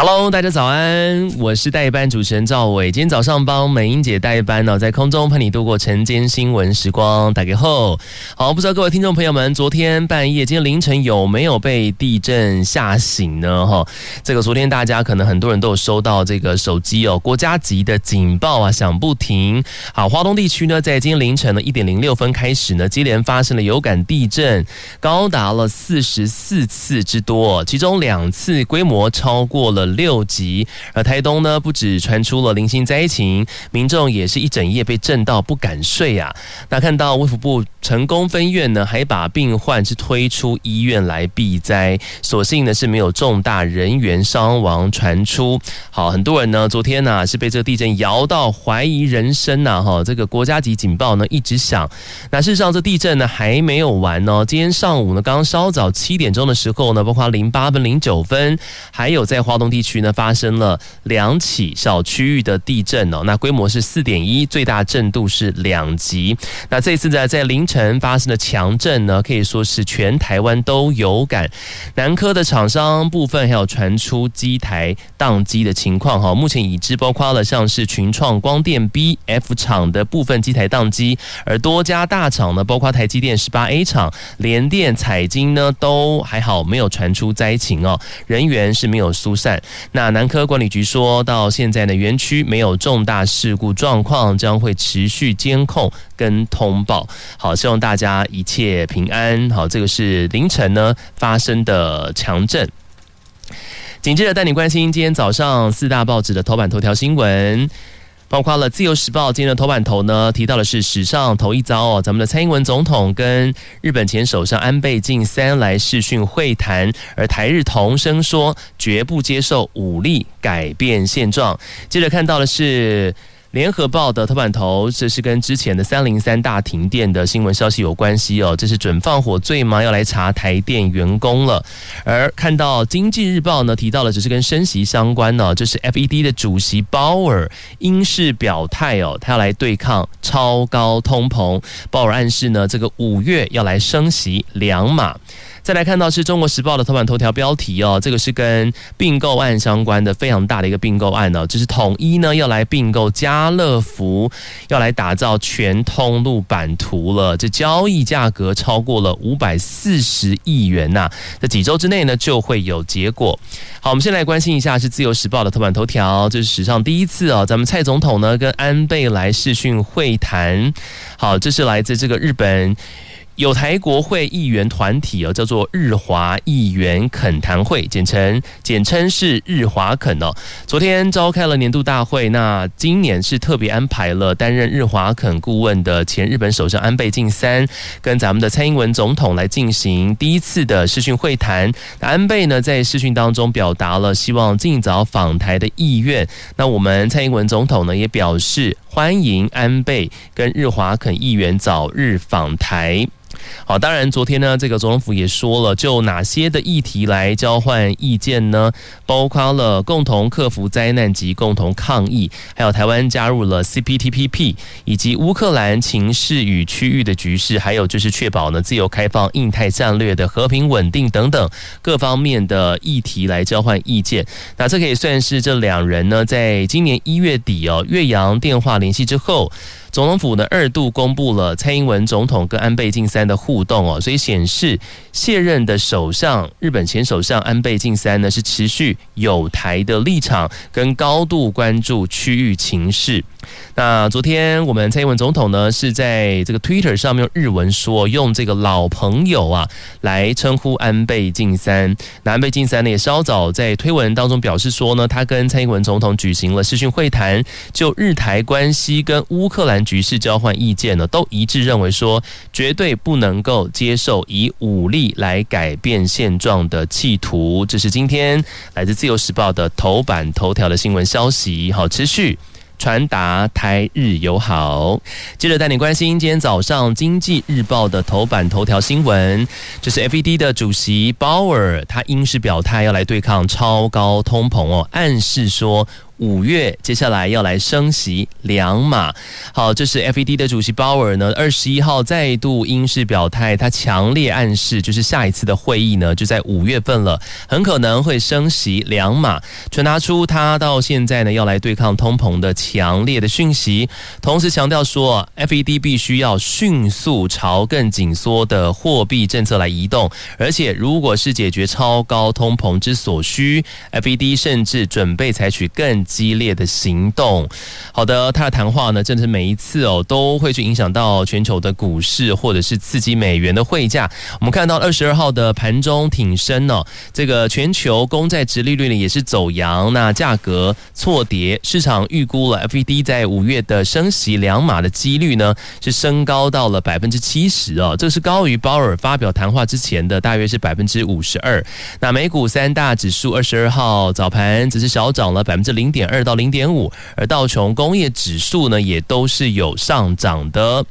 Hello，大家早安，我是代班主持人赵伟。今天早上帮美英姐代班呢，在空中陪你度过晨间新闻时光。打给后，好，不知道各位听众朋友们，昨天半夜、今天凌晨有没有被地震吓醒呢？哈，这个昨天大家可能很多人都有收到这个手机哦，国家级的警报啊，响不停。好，华东地区呢，在今天凌晨的一点零六分开始呢，接连发生了有感地震，高达了四十四次之多，其中两次规模超过了。六级，而台东呢，不止传出了零星灾情，民众也是一整夜被震到不敢睡啊。那看到卫福部成功分院呢，还把病患是推出医院来避灾，所幸呢是没有重大人员伤亡传出。好，很多人呢昨天呢、是被这个地震摇到怀疑人生呐，哈，这个国家级警报呢一直响。那事实上这地震呢还没有完哦，今天上午呢刚刚稍早七点钟的时候呢，包括零八分、零九分，还有在华东地。地区呢发生了两起小区域的地震哦，那规模是四点一，最大震度是两级。那这次呢，在凌晨发生的强震呢，可以说是全台湾都有感。南科的厂商部分还有传出机台宕机的情况哈，目前已知包括了像是群创光电 BF 厂的部分机台宕机，而多家大厂呢，包括台积电十八 A 厂、联电、彩晶呢，都还好没有传出灾情哦，人员是没有疏散。那南科管理局说到现在呢，园区没有重大事故状况，将会持续监控跟通报。好，希望大家一切平安。好，这个是凌晨呢发生的强震。紧接着带你关心今天早上四大报纸的头版头条新闻。包括了《自由时报》今天的头版头呢，提到的是史上头一遭哦，咱们的蔡英文总统跟日本前首相安倍晋三来视讯会谈，而台日同声说绝不接受武力改变现状。接着看到的是。联合报的头版头，这是跟之前的三零三大停电的新闻消息有关系哦。这是准放火罪吗？要来查台电员工了。而看到经济日报呢，提到的只是跟升息相关呢，就是 FED 的主席鲍尔英式表态哦，他要来对抗超高通膨。鲍尔暗示呢，这个五月要来升息两码。再来看到是中国时报的头版头条标题哦，这个是跟并购案相关的非常大的一个并购案哦，就是统一呢要来并购家乐福，要来打造全通路版图了。这交易价格超过了五百四十亿元呐，这几周之内呢就会有结果。好，我们先来关心一下是自由时报的头版头条，这是史上第一次哦，咱们蔡总统呢跟安倍来视讯会谈。好，这是来自这个日本。有台国会议员团体哦，叫做日华议员恳谈会，简称简称是日华恳哦。昨天召开了年度大会，那今年是特别安排了担任日华恳顾问的前日本首相安倍晋三跟咱们的蔡英文总统来进行第一次的视讯会谈。安倍呢，在视讯当中表达了希望尽早访台的意愿。那我们蔡英文总统呢，也表示欢迎安倍跟日华恳议员早日访台。好，当然，昨天呢，这个总统府也说了，就哪些的议题来交换意见呢？包括了共同克服灾难及共同抗疫，还有台湾加入了 CPTPP，以及乌克兰情势与区域的局势，还有就是确保呢自由开放印太战略的和平稳定等等各方面的议题来交换意见。那这可以算是这两人呢，在今年一月底哦，岳阳电话联系之后。总统府呢二度公布了蔡英文总统跟安倍晋三的互动哦，所以显示卸任的首相日本前首相安倍晋三呢是持续有台的立场，跟高度关注区域情势。那昨天我们蔡英文总统呢是在这个 Twitter 上面用日文说，用这个老朋友啊来称呼安倍晋三。那安倍晋三呢也稍早在推文当中表示说呢，他跟蔡英文总统举行了视讯会谈，就日台关系跟乌克兰局势交换意见呢，都一致认为说，绝对不能够接受以武力来改变现状的企图。这是今天来自自由时报的头版头条的新闻消息。好，持续。传达台日友好。接着带你关心今天早上《经济日报》的头版头条新闻，这是 FED 的主席鲍尔，他因是表态要来对抗超高通膨哦，暗示说。五月接下来要来升息两码，好，这是 FED 的主席鲍尔呢，二十一号再度英式表态，他强烈暗示，就是下一次的会议呢就在五月份了，很可能会升息两码，传达出他到现在呢要来对抗通膨的强烈的讯息，同时强调说，FED 必须要迅速朝更紧缩的货币政策来移动，而且如果是解决超高通膨之所需，FED 甚至准备采取更激烈的行动，好的，他的谈话呢，真的是每一次哦，都会去影响到全球的股市，或者是刺激美元的汇价。我们看到二十二号的盘中挺升哦，这个全球公债殖利率呢也是走扬，那价格错跌，市场预估了 FED 在五月的升息两码的几率呢是升高到了百分之七十哦，这是高于鲍尔发表谈话之前的大约是百分之五十二。那美股三大指数二十二号早盘只是小涨了百分之零点。点二到零点五，而道琼工业指数呢，也都是有上涨的。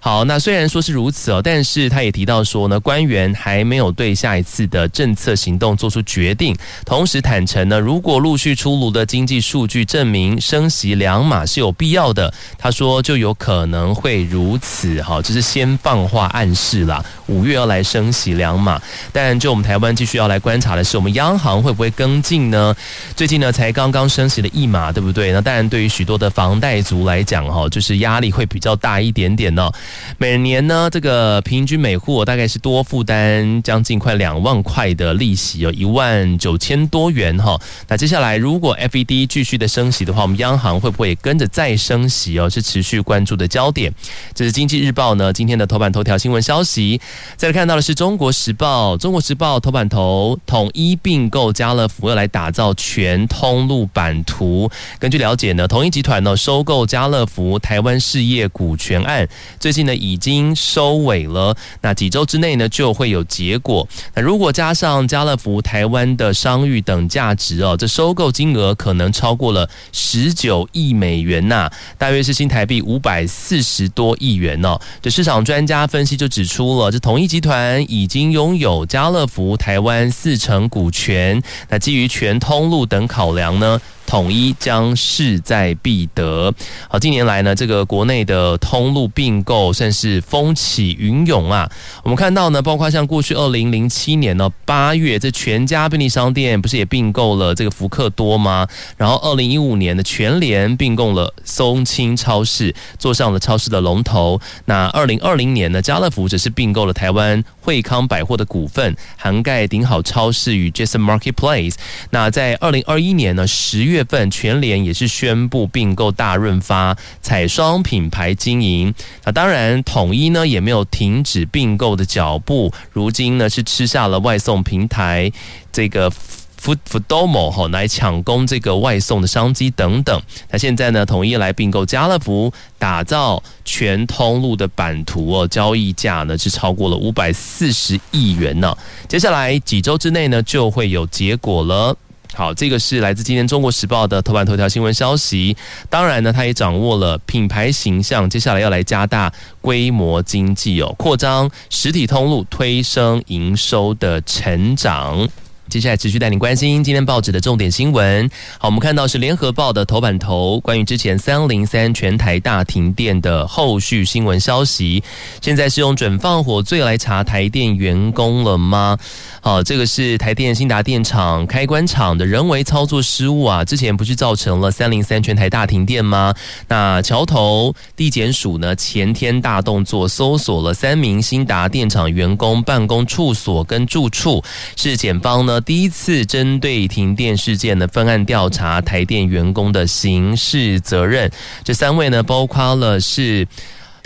好，那虽然说是如此哦，但是他也提到说呢，官员还没有对下一次的政策行动做出决定。同时坦诚呢，如果陆续出炉的经济数据证明升息两码是有必要的，他说就有可能会如此。哈，就是先放话暗示啦，五月要来升息两码。但就我们台湾继续要来观察的是，我们央行会不会跟进呢？最近呢才刚刚升息了一码，对不对？那当然对于许多的房贷族来讲，哈，就是压力会比较大一点点呢。每年呢，这个平均每户大概是多负担将近快两万块的利息有，一万九千多元哈。那接下来如果 FED 继续的升息的话，我们央行会不会也跟着再升息哦？是持续关注的焦点。这是经济日报呢今天的头版头条新闻消息。再来看到的是中国时报，中国时报头版头统一并购家乐福，要来打造全通路版图。根据了解呢，统一集团呢收购家乐福台湾事业股权案最呢已经收尾了，那几周之内呢就会有结果。那如果加上家乐福台湾的商誉等价值哦，这收购金额可能超过了十九亿美元呐，大约是新台币五百四十多亿元哦。这市场专家分析就指出了，这统一集团已经拥有家乐福台湾四成股权。那基于全通路等考量呢，统一将势在必得。好，近年来呢，这个国内的通路并购算是风起云涌啊。我们看到呢，包括像过去二零零七年呢八月，这全家便利商店不是也并购了这个福克多吗？然后二零一五年的全联并购了松青超市，坐上了超市的龙头。那二零二零年呢，家乐福则是并购了台湾惠康百货的股份，涵盖顶好超市与 Jason Marketplace。那在二零二一年呢十月。月份全联也是宣布并购大润发彩双品牌经营，那当然统一呢也没有停止并购的脚步，如今呢是吃下了外送平台这个 Food Foodomo 哈来抢攻这个外送的商机等等。那现在呢统一来并购家乐福，打造全通路的版图哦，交易价呢是超过了五百四十亿元呢。接下来几周之内呢就会有结果了。好，这个是来自今天《中国时报》的头版头条新闻消息。当然呢，他也掌握了品牌形象，接下来要来加大规模经济哦，扩张实体通路，推升营收的成长。接下来持续带您关心今天报纸的重点新闻。好，我们看到是联合报的头版头，关于之前三零三全台大停电的后续新闻消息。现在是用准放火罪来查台电员工了吗？好，这个是台电兴达电厂开关厂的人为操作失误啊，之前不是造成了三零三全台大停电吗？那桥头地检署呢前天大动作搜索了三名兴达电厂员工办公处所跟住处，是检方呢。第一次针对停电事件的分案调查，台电员工的刑事责任。这三位呢，包括了是。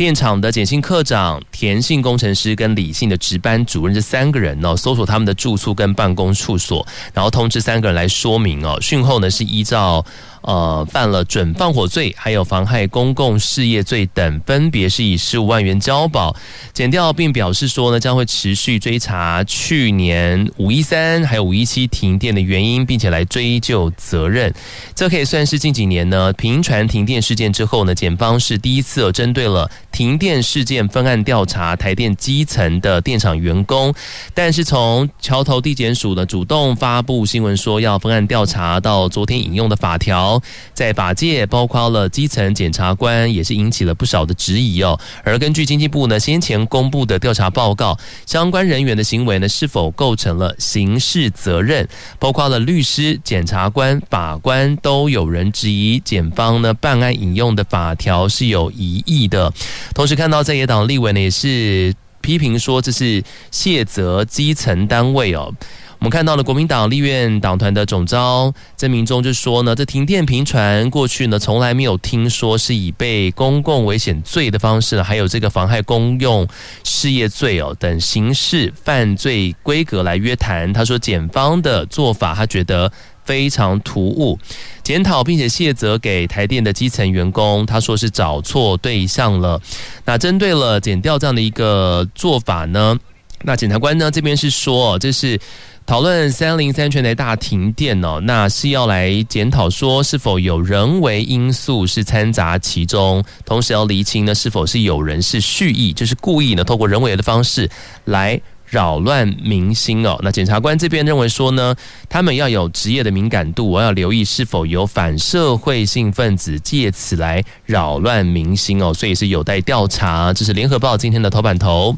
电厂的简姓科长、田姓工程师跟李姓的值班主任这三个人呢，搜索他们的住处跟办公处所，然后通知三个人来说明哦。讯后呢是依照。呃，犯了准放火罪，还有妨害公共事业罪等，分别是以十五万元交保。减掉并表示说呢，将会持续追查去年五一三还有五一七停电的原因，并且来追究责任。这可以算是近几年呢频传停电事件之后呢，检方是第一次针对了停电事件分案调查台电基层的电厂员工。但是从桥头地检署呢主动发布新闻说要分案调查，到昨天引用的法条。在法界，包括了基层检察官，也是引起了不少的质疑哦。而根据经济部呢先前公布的调查报告，相关人员的行为呢是否构成了刑事责任，包括了律师、检察官、法官都有人质疑检方呢办案引用的法条是有疑义的。同时看到在野党立委呢也是批评说，这是卸责基层单位哦。我们看到了国民党立院党团的总召曾明忠就说呢，这停电频传过去呢，从来没有听说是以被公共危险罪的方式，还有这个妨害公用事业罪哦等刑事犯罪规格来约谈。他说检方的做法，他觉得非常突兀，检讨并且卸责给台电的基层员工，他说是找错对象了。那针对了减掉这样的一个做法呢，那检察官呢这边是说，这是。讨论三零三全台大停电哦，那是要来检讨说是否有人为因素是掺杂其中，同时要厘清呢是否是有人是蓄意，就是故意呢透过人为的方式来扰乱民心哦。那检察官这边认为说呢，他们要有职业的敏感度，我要留意是否有反社会性分子借此来扰乱民心哦，所以是有待调查。这是联合报今天的头版头。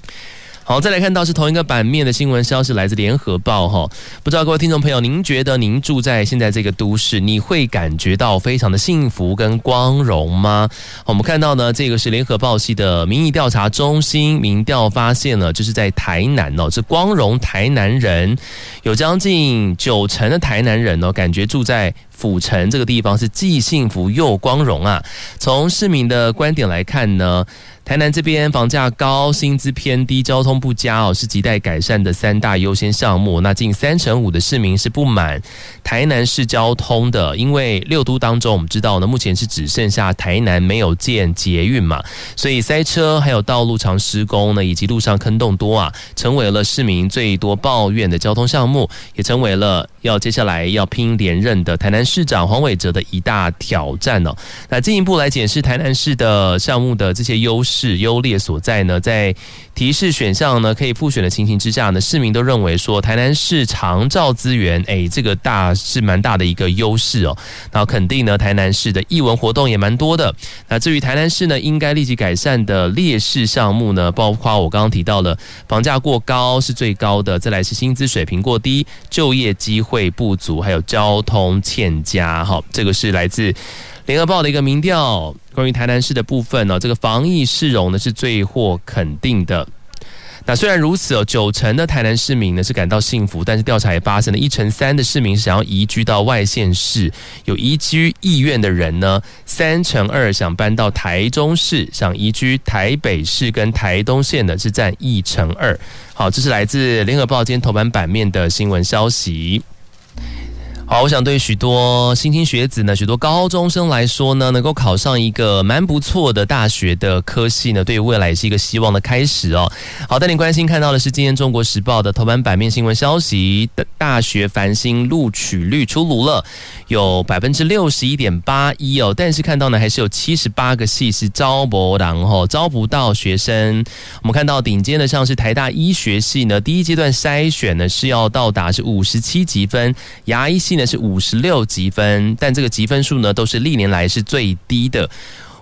好，再来看到是同一个版面的新闻消息，来自联合报哈。不知道各位听众朋友，您觉得您住在现在这个都市，你会感觉到非常的幸福跟光荣吗？我们看到呢，这个是联合报系的民意调查中心民调发现了，就是在台南哦，是光荣台南人，有将近九成的台南人哦，感觉住在府城这个地方是既幸福又光荣啊。从市民的观点来看呢。台南这边房价高、薪资偏低、交通不佳哦，是亟待改善的三大优先项目。那近三成五的市民是不满台南市交通的，因为六都当中我们知道呢，目前是只剩下台南没有建捷运嘛，所以塞车还有道路长施工呢，以及路上坑洞多啊，成为了市民最多抱怨的交通项目，也成为了要接下来要拼连任的台南市长黄伟哲的一大挑战呢。那进一步来检视台南市的项目的这些优势。优劣所在呢？在提示选项呢可以复选的情形之下呢，市民都认为说台南市长照资源，哎，这个大是蛮大的一个优势哦。然后肯定呢，台南市的艺文活动也蛮多的。那至于台南市呢，应该立即改善的劣势项目呢，包括我刚刚提到的房价过高是最高的，再来是薪资水平过低、就业机会不足，还有交通欠佳。好，这个是来自。联合报的一个民调，关于台南市的部分呢，这个防疫市容呢是最获肯定的。那虽然如此哦，九成的台南市民呢是感到幸福，但是调查也发现了一成三的市民是想要移居到外县市，有移居意愿的人呢，三成二想搬到台中市，想移居台北市跟台东县的是占一成二。好，这是来自联合报今天头版版面的新闻消息。好，我想对许多新兴学子呢，许多高中生来说呢，能够考上一个蛮不错的大学的科系呢，对于未来也是一个希望的开始哦。好，带你关心看到的是今天《中国时报》的头版版面新闻消息的大学繁星录取率出炉了，有百分之六十一点八一哦，但是看到呢，还是有七十八个系是招不到哦，招不到学生。我们看到顶尖的像是台大医学系呢，第一阶段筛选呢是要到达是五十七级分，牙医系。呢是五十六积分，但这个积分数呢都是历年来是最低的。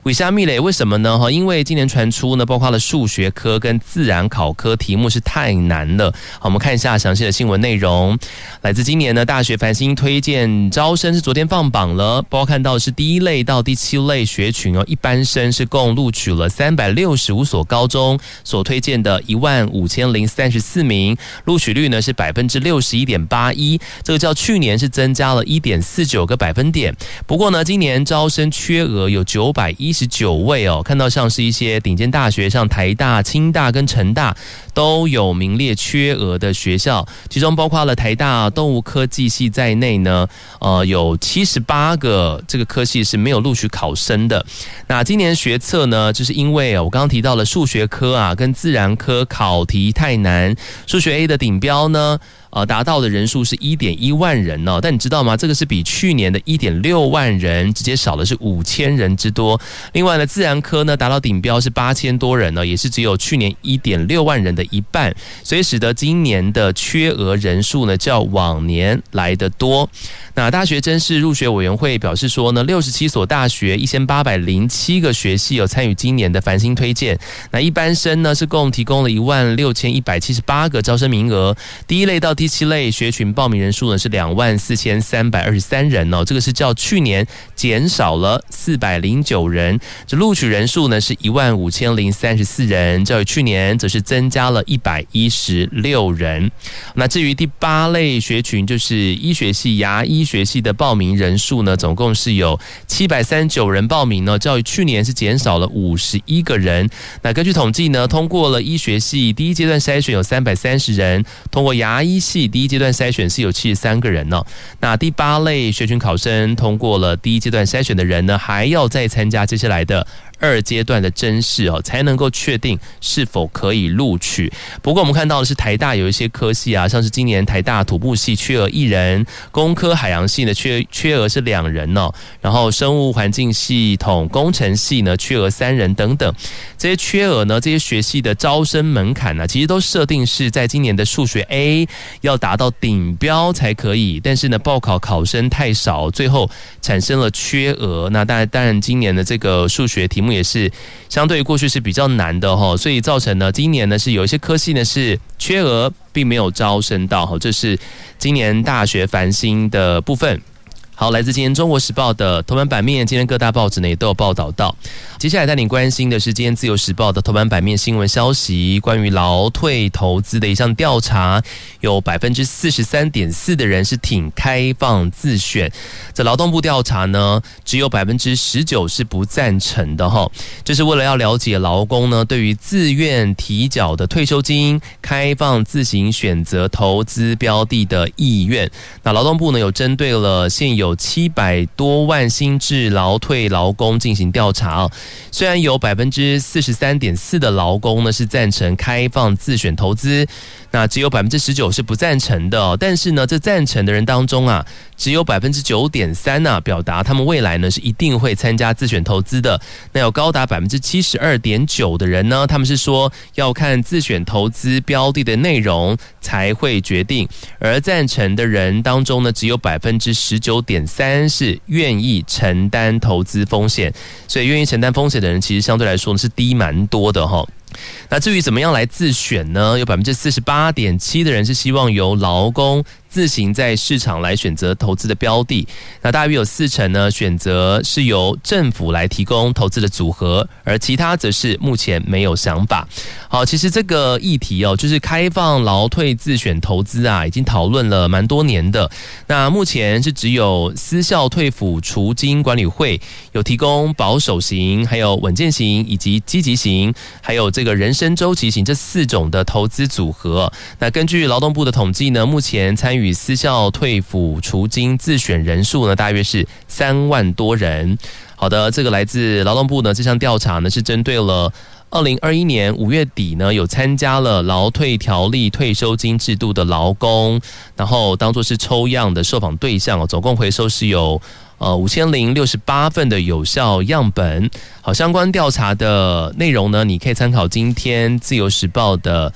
为虾米嘞？为什么呢？哈，因为今年传出呢，包括了数学科跟自然考科题目是太难了。好，我们看一下详细的新闻内容。来自今年呢，大学繁星推荐招生是昨天放榜了，包括看到是第一类到第七类学群哦，一般生是共录取了三百六十五所高中所推荐的一万五千零三十四名，录取率呢是百分之六十一点八一，这个较去年是增加了一点四九个百分点。不过呢，今年招生缺额有九百一。十九位哦。看到像是一些顶尖大学，像台大、清大跟成大都有名列缺额的学校，其中包括了台大动物科技系在内呢，呃，有七十八个这个科系是没有录取考生的。那今年学测呢，就是因为我刚刚提到了数学科啊跟自然科考题太难，数学 A 的顶标呢。呃，达到的人数是一点一万人呢，但你知道吗？这个是比去年的一点六万人直接少的是五千人之多。另外呢，自然科呢达到顶标是八千多人呢，也是只有去年一点六万人的一半，所以使得今年的缺额人数呢较往年来得多。那大学甄试入学委员会表示说呢，六十七所大学一千八百零七个学系有参与今年的繁星推荐。那一般生呢是共提供了一万六千一百七十八个招生名额，第一类到第七类学群报名人数呢是两万四千三百二十三人哦，这个是较去年减少了四百零九人。这录取人数呢是一万五千零三十四人，较于去年则是增加了一百一十六人。那至于第八类学群，就是医学系牙医。学系的报名人数呢，总共是有七百三十九人报名呢，较于去年是减少了五十一个人。那根据统计呢，通过了医学系第一阶段筛选有三百三十人，通过牙医系第一阶段筛选是有七十三个人呢。那第八类学群考生通过了第一阶段筛选的人呢，还要再参加接下来的。二阶段的甄试哦，才能够确定是否可以录取。不过我们看到的是台大有一些科系啊，像是今年台大土木系缺额一人，工科海洋系呢缺缺额是两人哦，然后生物环境系统工程系呢缺额三人等等。这些缺额呢，这些学系的招生门槛呢，其实都设定是在今年的数学 A 要达到顶标才可以，但是呢报考考生太少，最后产生了缺额。那当然，当然今年的这个数学题目。也是相对于过去是比较难的哈，所以造成呢，今年呢是有一些科系呢是缺额，并没有招生到哈，这是今年大学繁星的部分。好，来自今天《中国时报》的头版版面，今天各大报纸呢也都有报道到。接下来带你关心的是今天《自由时报》的头版版面新闻消息，关于劳退投资的一项调查，有百分之四十三点四的人是挺开放自选。这劳动部调查呢，只有百分之十九是不赞成的哈。这是为了要了解劳工呢对于自愿提缴的退休金开放自行选择投资标的的意愿。那劳动部呢有针对了现有。七百多万新制劳退劳工进行调查，虽然有百分之四十三点四的劳工呢是赞成开放自选投资。那只有百分之十九是不赞成的，但是呢，这赞成的人当中啊，只有百分之九点三呢，表达他们未来呢是一定会参加自选投资的。那有高达百分之七十二点九的人呢，他们是说要看自选投资标的的内容才会决定。而赞成的人当中呢，只有百分之十九点三是愿意承担投资风险，所以愿意承担风险的人其实相对来说呢是低蛮多的哈。那至于怎么样来自选呢？有百分之四十八点七的人是希望由劳工自行在市场来选择投资的标的，那大约有四成呢选择是由政府来提供投资的组合，而其他则是目前没有想法。好，其实这个议题哦，就是开放劳退自选投资啊，已经讨论了蛮多年的。那目前是只有私校退抚储金管理会有提供保守型、还有稳健型以及积极型，还有这个人生周期型这四种的投资组合。那根据劳动部的统计呢，目前参与与私校退抚除金自选人数呢，大约是三万多人。好的，这个来自劳动部呢，这项调查呢是针对了二零二一年五月底呢有参加了劳退条例退休金制度的劳工，然后当做是抽样的受访对象哦，总共回收是有呃五千零六十八份的有效样本。好，相关调查的内容呢，你可以参考今天自由时报的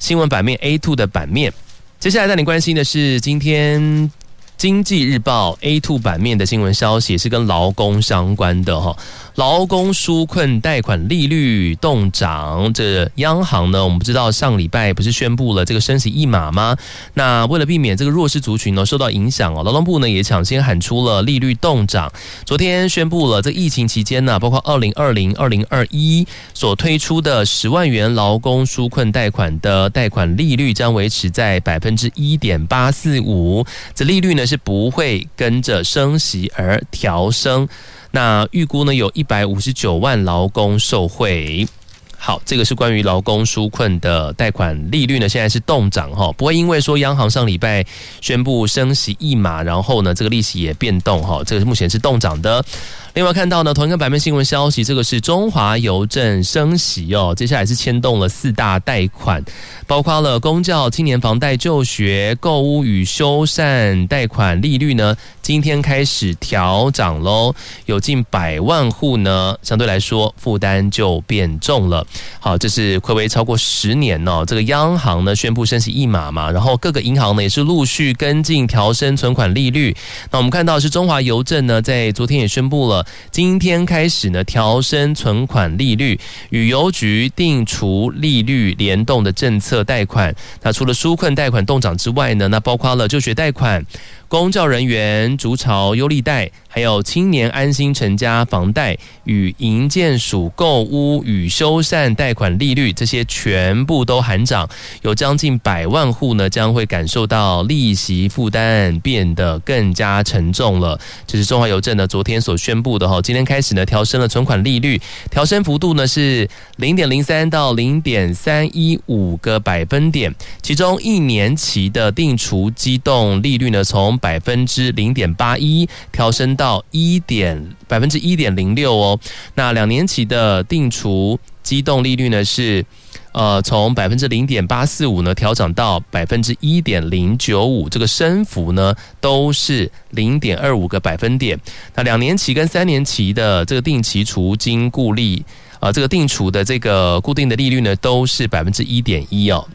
新闻版面 A two 的版面。接下来带你关心的是今天经济日报 A two 版面的新闻消息，是跟劳工相关的哈。劳工纾困贷款利率动涨，这央行呢，我们不知道上礼拜不是宣布了这个升息一码吗？那为了避免这个弱势族群呢受到影响哦，劳动部呢也抢先喊出了利率动涨。昨天宣布了，这疫情期间呢，包括二零二零、二零二一所推出的十万元劳工纾困贷款的贷款利率将维持在百分之一点八四五，这利率呢是不会跟着升息而调升。那预估呢，有一百五十九万劳工受惠。好，这个是关于劳工纾困的贷款利率呢，现在是动涨哈，不会因为说央行上礼拜宣布升息一码，然后呢这个利息也变动哈，这个目前是动涨的。另外看到呢，同一个版面新闻消息，这个是中华邮政升息哦，接下来是牵动了四大贷款，包括了公教、青年房贷、就学、购屋与修缮贷款利率呢，今天开始调涨喽，有近百万户呢，相对来说负担就变重了。好，这是睽违超过十年哦，这个央行呢宣布升息一码嘛，然后各个银行呢也是陆续跟进调升存款利率。那我们看到是中华邮政呢，在昨天也宣布了。今天开始呢，调升存款利率，与邮局定除利率联动的政策贷款。那除了纾困贷款动涨之外呢，那包括了就学贷款。公教人员筑巢优利贷，还有青年安心成家房贷与营建署购屋与修缮贷款利率，这些全部都喊涨，有将近百万户呢，将会感受到利息负担变得更加沉重了。这是中华邮政呢昨天所宣布的哈，今天开始呢调升了存款利率，调升幅度呢是零点零三到零点三一五个百分点，其中一年期的定除机动利率呢从百分之零点八一调升到一点百分之一点零六哦，那两年期的定储机动利率呢是呃从百分之零点八四五呢调整到百分之一点零九五，这个升幅呢都是零点二五个百分点。那两年期跟三年期的这个定期储金固利、呃，这个定储的这个固定的利率呢都是百分之一点一哦。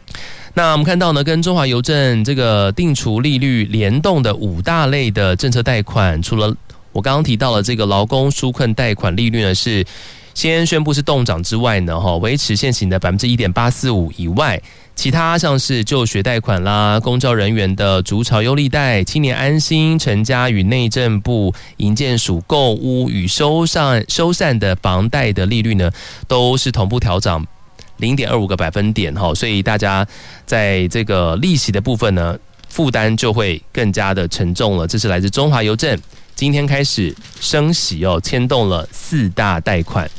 那我们看到呢，跟中华邮政这个定储利率联动的五大类的政策贷款，除了我刚刚提到的这个劳工纾困贷款利率呢是先宣布是冻涨之外呢，哈，维持现行的百分之一点八四五以外，其他像是就学贷款啦、公教人员的逐潮优利贷、青年安心成家与内政部营建署购屋与修缮修缮的房贷的利率呢，都是同步调涨。零点二五个百分点哈，所以大家在这个利息的部分呢，负担就会更加的沉重了。这是来自中华邮政今天开始升息哦，牵动了四大贷款。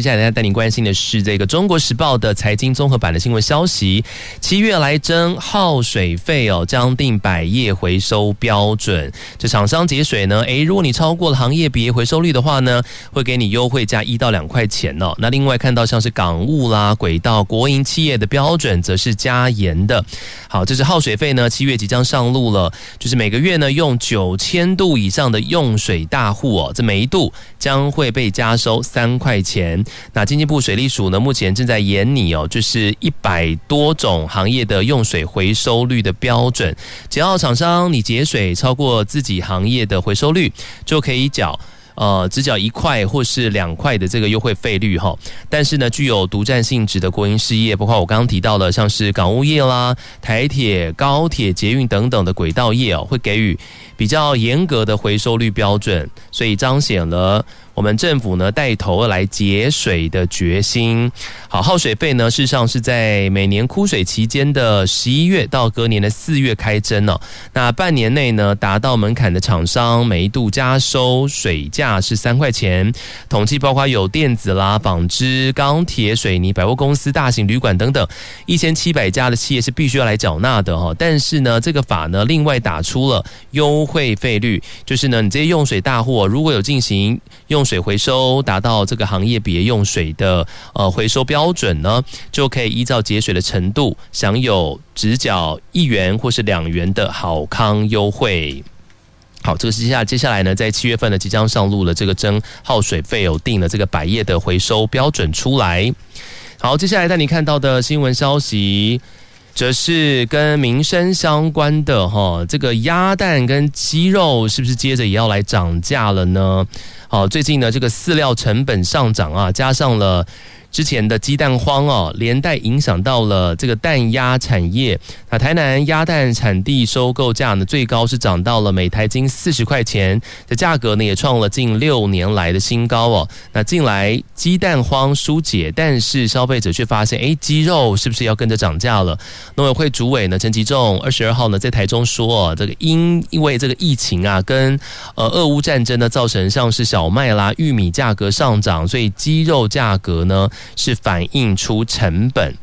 接下来，大家带您关心的是这个《中国时报》的财经综合版的新闻消息：七月来征耗水费哦，将定百业回收标准。这厂商节水呢，诶，如果你超过了行业别回收率的话呢，会给你优惠价一到两块钱哦。那另外看到像是港务啦、轨道、国营企业的标准，则是加严的。好，这是耗水费呢，七月即将上路了，就是每个月呢用九千度以上的用水大户哦，这每一度将会被加收三块钱。那经济部水利署呢，目前正在研拟哦，就是一百多种行业的用水回收率的标准，只要厂商你节水超过自己行业的回收率，就可以缴。呃，只缴一块或是两块的这个优惠费率哈，但是呢，具有独占性质的国营事业，包括我刚刚提到的，像是港务业啦、台铁、高铁、捷运等等的轨道业哦，会给予比较严格的回收率标准，所以彰显了我们政府呢带头来节水的决心。好，耗水费呢，事实上是在每年枯水期间的十一月到隔年的四月开征呢。那半年内呢，达到门槛的厂商，每一度加收水价是三块钱。统计包括有电子啦、纺织、钢铁、水泥、百货公司、大型旅馆等等一千七百家的企业是必须要来缴纳的哈。但是呢，这个法呢，另外打出了优惠费率，就是呢，你这些用水大户如果有进行用用水回收，达到这个行业别用水的呃回收标准呢，就可以依照节水的程度，享有直缴一元或是两元的好康优惠。好，这个是接下接下来呢，在七月份呢即将上路了，这个征耗水费有定了这个百业的回收标准出来。好，接下来带你看到的新闻消息。则是跟民生相关的哈，这个鸭蛋跟鸡肉是不是接着也要来涨价了呢？好，最近呢这个饲料成本上涨啊，加上了之前的鸡蛋荒哦，连带影响到了这个蛋鸭产业。那台南鸭蛋产地收购价呢，最高是涨到了每台斤四十块钱，的价格呢也创了近六年来的新高哦。那近来鸡蛋荒疏解，但是消费者却发现，哎，鸡肉是不是要跟着涨价了？农委会主委呢陈吉仲二十二号呢在台中说，这个因因为这个疫情啊，跟呃俄乌战争呢，造成像是小麦啦、玉米价格上涨，所以鸡肉价格呢。是反映出成本。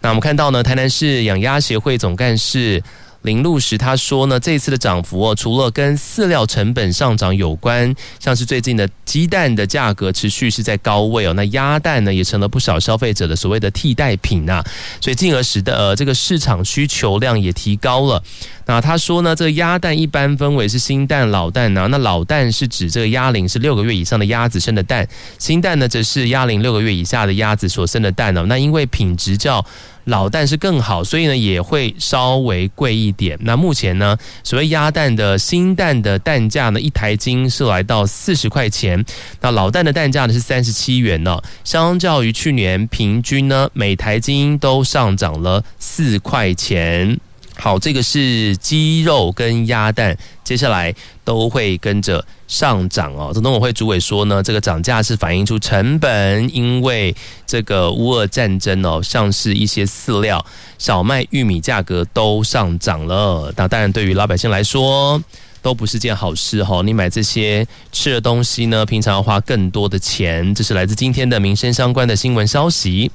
那我们看到呢，台南市养鸭协会总干事林路时他说呢，这次的涨幅哦，除了跟饲料成本上涨有关，像是最近的鸡蛋的价格持续是在高位哦，那鸭蛋呢也成了不少消费者的所谓的替代品呐，所以进而使得呃这个市场需求量也提高了。那他说呢，这个鸭蛋一般分为是新蛋、老蛋呢。那老蛋是指这个鸭龄是六个月以上的鸭子生的蛋，新蛋呢则是鸭龄六个月以下的鸭子所生的蛋呢。那因为品质较老蛋是更好，所以呢也会稍微贵一点。那目前呢，所谓鸭蛋的新蛋的蛋价呢，一台斤是来到四十块钱。那老蛋的蛋价呢是三十七元呢，相较于去年平均呢，每台斤都上涨了四块钱。好，这个是鸡肉跟鸭蛋，接下来都会跟着上涨哦。这农委会主委说呢，这个涨价是反映出成本，因为这个乌俄战争哦，像是一些饲料、小麦、玉米价格都上涨了。那当然，对于老百姓来说，都不是件好事哈。你买这些吃的东西呢，平常要花更多的钱。这是来自今天的民生相关的新闻消息。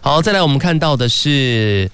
好，再来我们看到的是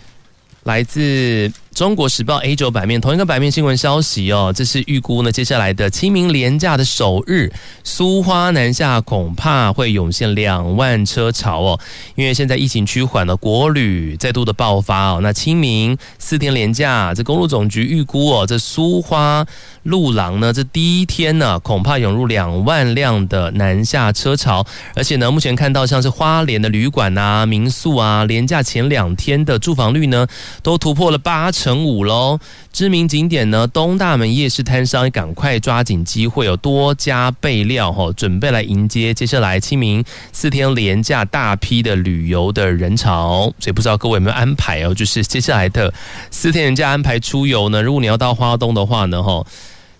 来自。中国时报 A 九版面，同一个版面新闻消息哦，这是预估呢，接下来的清明连假的首日，苏花南下恐怕会涌现两万车潮哦，因为现在疫情趋缓了，国旅再度的爆发哦，那清明四天连假，这公路总局预估哦，这苏花路廊呢，这第一天呢，恐怕涌入两万辆的南下车潮，而且呢，目前看到像是花莲的旅馆啊、民宿啊，连假前两天的住房率呢，都突破了八成。成五喽，知名景点呢，东大门夜市摊商赶快抓紧机会，有多加备料哈，准备来迎接接下来清明四天连假大批的旅游的人潮。所以不知道各位有没有安排哦？就是接下来的四天连假安排出游呢？如果你要到花东的话呢，哈。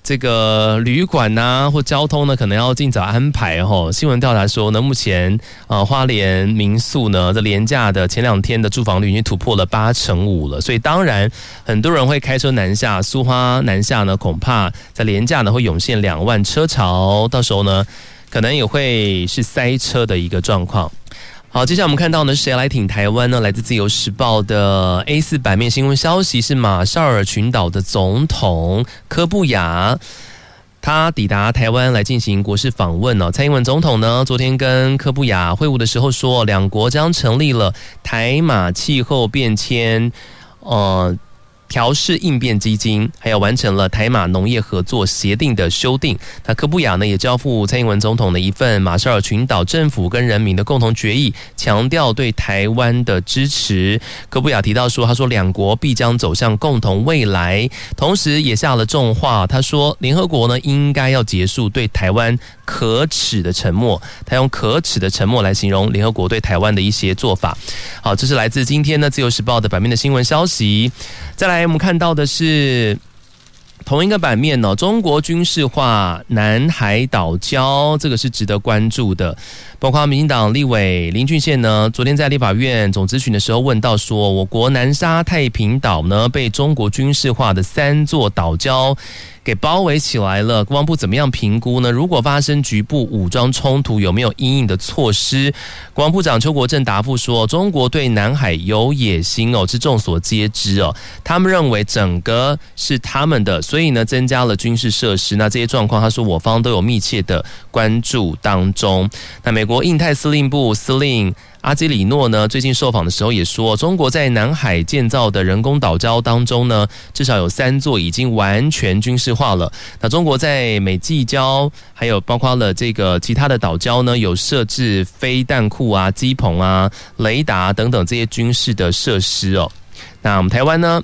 这个旅馆呐、或交通呢，可能要尽早安排哈。新闻调查说呢，目前啊，花莲民宿呢，这廉价的前两天的住房率已经突破了八成五了。所以当然，很多人会开车南下，苏花南下呢，恐怕在廉价呢会涌现两万车潮，到时候呢，可能也会是塞车的一个状况。好，接下来我们看到呢，谁来挺台湾呢？来自自由时报的 A 四版面新闻消息是马绍尔群岛的总统科布雅，他抵达台湾来进行国事访问哦。蔡英文总统呢，昨天跟科布雅会晤的时候说，两国将成立了台马气候变迁，呃。调试应变基金，还有完成了台马农业合作协定的修订。那科布雅呢，也交付蔡英文总统的一份马绍尔群岛政府跟人民的共同决议，强调对台湾的支持。科布雅提到说，他说两国必将走向共同未来，同时也下了重话。他说，联合国呢，应该要结束对台湾可耻的沉默。他用可耻的沉默来形容联合国对台湾的一些做法。好，这是来自今天呢自由时报的版面的新闻消息。再来，我们看到的是同一个版面哦，中国军事化南海岛礁，这个是值得关注的。包括民进党立委林俊宪呢，昨天在立法院总咨询的时候问到说，我国南沙太平岛呢被中国军事化的三座岛礁给包围起来了，国防部怎么样评估呢？如果发生局部武装冲突，有没有应应的措施？国防部长邱国正答复说，中国对南海有野心哦，是众所皆知哦。他们认为整个是他们的，所以呢增加了军事设施。那这些状况，他说我方都有密切的关注当中。那美国印太司令部司令。阿基里诺呢，最近受访的时候也说，中国在南海建造的人工岛礁当中呢，至少有三座已经完全军事化了。那中国在美济礁，还有包括了这个其他的岛礁呢，有设置飞弹库啊、机棚啊、雷达等等这些军事的设施哦。那我们台湾呢？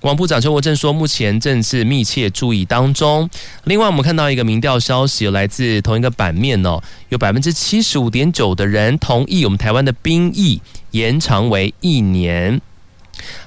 国防部长邱国正说，目前正是密切注意当中。另外，我们看到一个民调消息，来自同一个版面哦，有百分之七十五点九的人同意我们台湾的兵役延长为一年。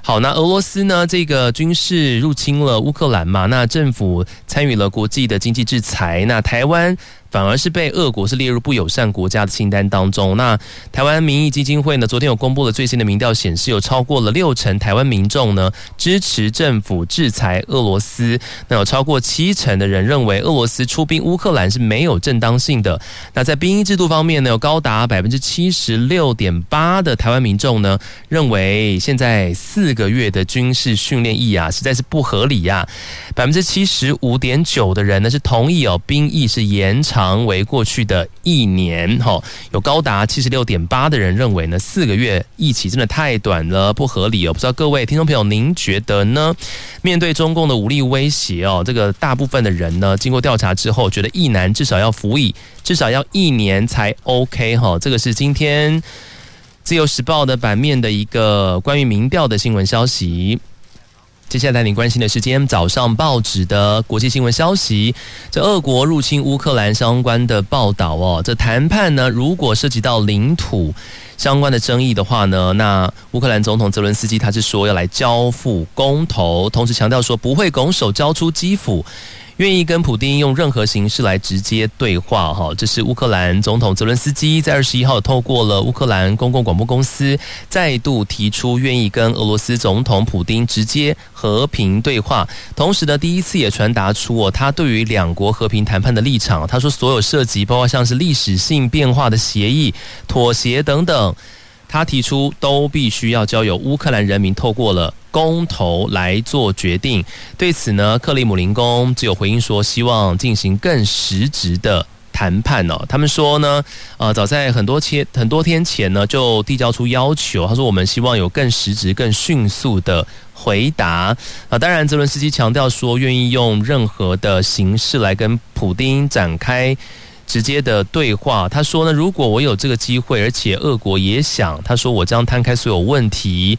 好，那俄罗斯呢？这个军事入侵了乌克兰嘛？那政府参与了国际的经济制裁，那台湾。反而是被俄国是列入不友善国家的清单当中。那台湾民意基金会呢，昨天有公布了最新的民调显示，有超过了六成台湾民众呢支持政府制裁俄罗斯。那有超过七成的人认为俄罗斯出兵乌克兰是没有正当性的。那在兵役制度方面呢，有高达百分之七十六点八的台湾民众呢认为现在四个月的军事训练役啊实在是不合理呀。百分之七十五点九的人呢是同意哦兵役是延长。长为过去的一年，哈，有高达七十六点八的人认为呢，四个月一期真的太短了，不合理哦。不知道各位听众朋友，您觉得呢？面对中共的武力威胁哦，这个大部分的人呢，经过调查之后，觉得一男至少要服役，至少要一年才 OK 哈。这个是今天自由时报的版面的一个关于民调的新闻消息。接下来带您关心的是今天早上报纸的国际新闻消息。这俄国入侵乌克兰相关的报道哦，这谈判呢，如果涉及到领土相关的争议的话呢，那乌克兰总统泽伦斯基他是说要来交付公投，同时强调说不会拱手交出基辅。愿意跟普丁用任何形式来直接对话，哈，这是乌克兰总统泽伦斯基在二十一号透过了乌克兰公共广播公司再度提出愿意跟俄罗斯总统普丁直接和平对话，同时呢，第一次也传达出哦，他对于两国和平谈判的立场。他说，所有涉及包括像是历史性变化的协议、妥协等等。他提出都必须要交由乌克兰人民透过了公投来做决定。对此呢，克里姆林宫只有回应说，希望进行更实质的谈判哦。他们说呢，呃，早在很多天很多天前呢，就递交出要求。他说，我们希望有更实质、更迅速的回答。啊，当然，泽伦斯基强调说，愿意用任何的形式来跟普丁展开。直接的对话，他说呢，如果我有这个机会，而且俄国也想，他说我将摊开所有问题，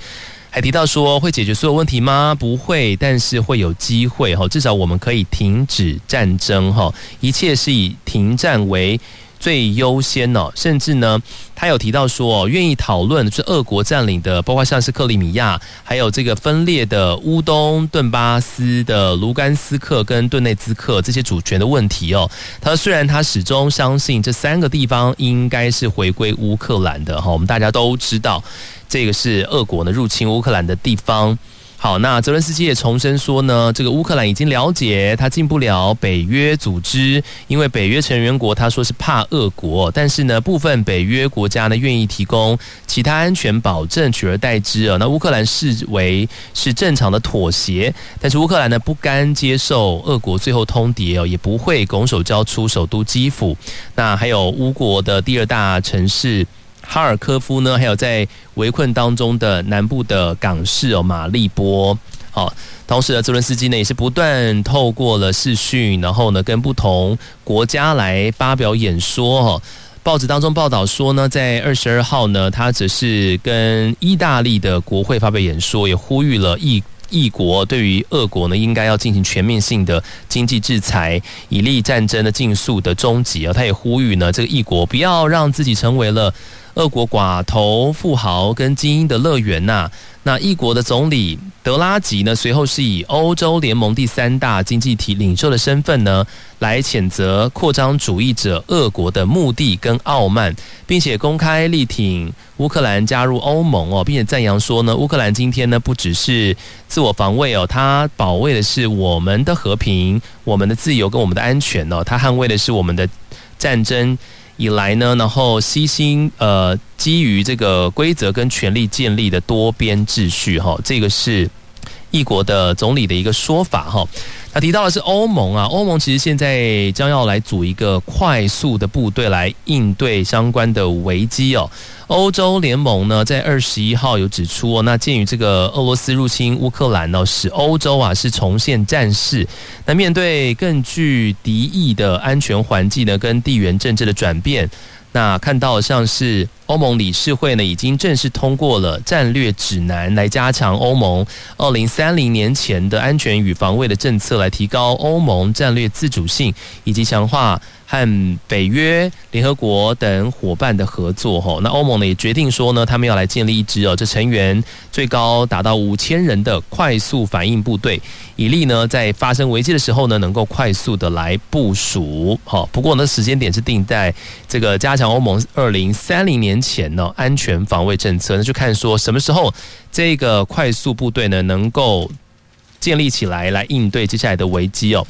还提到说会解决所有问题吗？不会，但是会有机会哈，至少我们可以停止战争哈，一切是以停战为。最优先呢，甚至呢，他有提到说，愿意讨论是俄国占领的，包括像是克里米亚，还有这个分裂的乌东顿巴斯的卢甘斯克跟顿内兹克这些主权的问题哦。他说，虽然他始终相信这三个地方应该是回归乌克兰的哈，我们大家都知道，这个是俄国呢入侵乌克兰的地方。好，那泽伦斯基也重申说呢，这个乌克兰已经了解他进不了北约组织，因为北约成员国他说是怕俄国，但是呢，部分北约国家呢愿意提供其他安全保证，取而代之啊。那乌克兰视为是正常的妥协，但是乌克兰呢不甘接受俄国最后通牒哦，也不会拱手交出首都基辅。那还有乌国的第二大城市。哈尔科夫呢，还有在围困当中的南部的港市哦，马利波。好，同时呢，泽伦斯基呢也是不断透过了视讯，然后呢跟不同国家来发表演说哈。报纸当中报道说呢，在二十二号呢，他只是跟意大利的国会发表演说，也呼吁了意意国对于俄国呢，应该要进行全面性的经济制裁，以利战争的尽速的终结啊。他也呼吁呢，这个意国不要让自己成为了。俄国寡头富豪跟精英的乐园呐，那一国的总理德拉吉呢，随后是以欧洲联盟第三大经济体领袖的身份呢，来谴责扩张主义者俄国的目的跟傲慢，并且公开力挺乌克兰加入欧盟哦，并且赞扬说呢，乌克兰今天呢不只是自我防卫哦，他保卫的是我们的和平、我们的自由跟我们的安全哦，他捍卫的是我们的战争。以来呢，然后悉心呃，基于这个规则跟权力建立的多边秩序哈，这个是异国的总理的一个说法哈。他提到的是欧盟啊，欧盟其实现在将要来组一个快速的部队来应对相关的危机哦。欧洲联盟呢，在二十一号有指出哦，那鉴于这个俄罗斯入侵乌克兰呢，使欧洲啊是重现战事。那面对更具敌意的安全环境呢，跟地缘政治的转变，那看到像是欧盟理事会呢已经正式通过了战略指南，来加强欧盟二零三零年前的安全与防卫的政策，来提高欧盟战略自主性，以及强化。和北约、联合国等伙伴的合作，吼，那欧盟呢也决定说呢，他们要来建立一支哦，这成员最高达到五千人的快速反应部队，以利呢在发生危机的时候呢，能够快速的来部署。好，不过呢时间点是定在这个加强欧盟二零三零年前呢安全防卫政策，那就看说什么时候这个快速部队呢能够建立起来，来应对接下来的危机哦。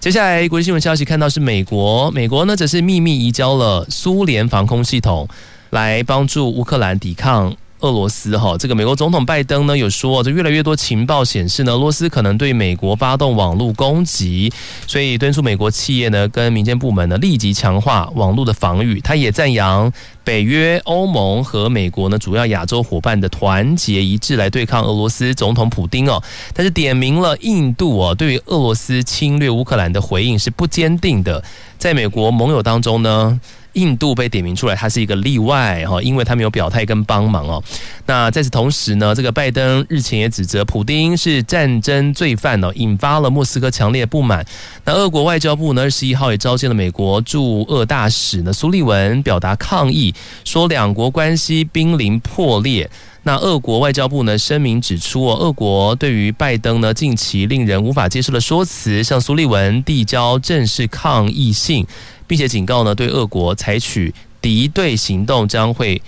接下来国际新闻消息，看到是美国，美国呢则是秘密移交了苏联防空系统，来帮助乌克兰抵抗俄罗斯。哈，这个美国总统拜登呢有说，这越来越多情报显示呢，俄罗斯可能对美国发动网络攻击，所以敦促美国企业呢跟民间部门呢立即强化网络的防御。他也赞扬。北约、欧盟和美国呢，主要亚洲伙伴的团结一致来对抗俄罗斯总统普丁哦。但是点名了印度哦，对于俄罗斯侵略乌克兰的回应是不坚定的。在美国盟友当中呢。印度被点名出来，它是一个例外哈，因为他没有表态跟帮忙哦。那在此同时呢，这个拜登日前也指责普丁是战争罪犯哦，引发了莫斯科强烈不满。那俄国外交部呢，二十一号也召见了美国驻俄大使呢苏利文，表达抗议，说两国关系濒临破裂。那俄国外交部呢声明指出哦，俄国对于拜登呢近期令人无法接受的说辞，向苏利文递交正式抗议信。并且警告呢，对俄国采取敌对行动将会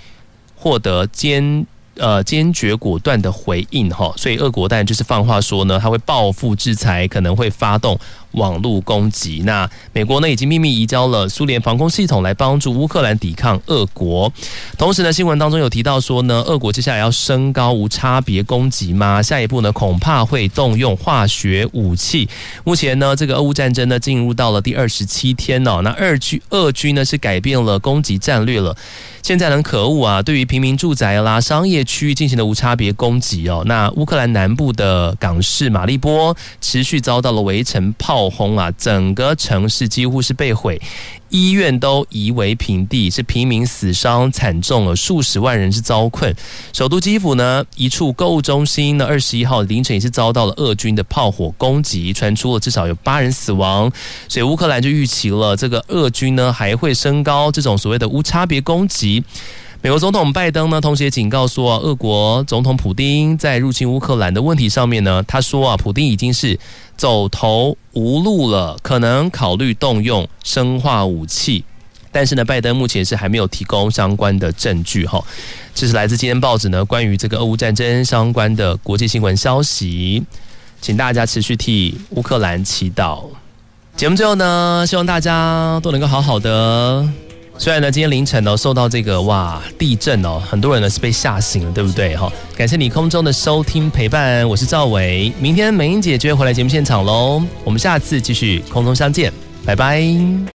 获得坚呃坚决果断的回应哈。所以俄国当然就是放话说呢，他会报复制裁，可能会发动。网络攻击，那美国呢已经秘密移交了苏联防空系统来帮助乌克兰抵抗俄国。同时呢，新闻当中有提到说呢，俄国接下来要升高无差别攻击吗？下一步呢，恐怕会动用化学武器。目前呢，这个俄乌战争呢进入到了第二十七天哦。那二军俄军呢是改变了攻击战略了。现在很可恶啊，对于平民住宅啦、商业区域进行的无差别攻击哦。那乌克兰南部的港市马利波持续遭到了围城炮。炮轰啊！整个城市几乎是被毁，医院都夷为平地，是平民死伤惨重了，数十万人是遭困。首都基辅呢，一处购物中心呢，二十一号凌晨也是遭到了俄军的炮火攻击，传出了至少有八人死亡。所以乌克兰就预期了，这个俄军呢还会升高这种所谓的无差别攻击。美国总统拜登呢，同时也警告说啊，俄国总统普丁在入侵乌克兰的问题上面呢，他说啊，普丁已经是走投无路了，可能考虑动用生化武器。但是呢，拜登目前是还没有提供相关的证据哈。这是来自今天报纸呢关于这个俄乌战争相关的国际新闻消息，请大家持续替乌克兰祈祷。节目最后呢，希望大家都能够好好的。虽然呢，今天凌晨呢受到这个哇地震哦，很多人呢是被吓醒了，对不对？哈，感谢你空中的收听陪伴，我是赵伟，明天美英姐就会回来节目现场喽，我们下次继续空中相见，拜拜。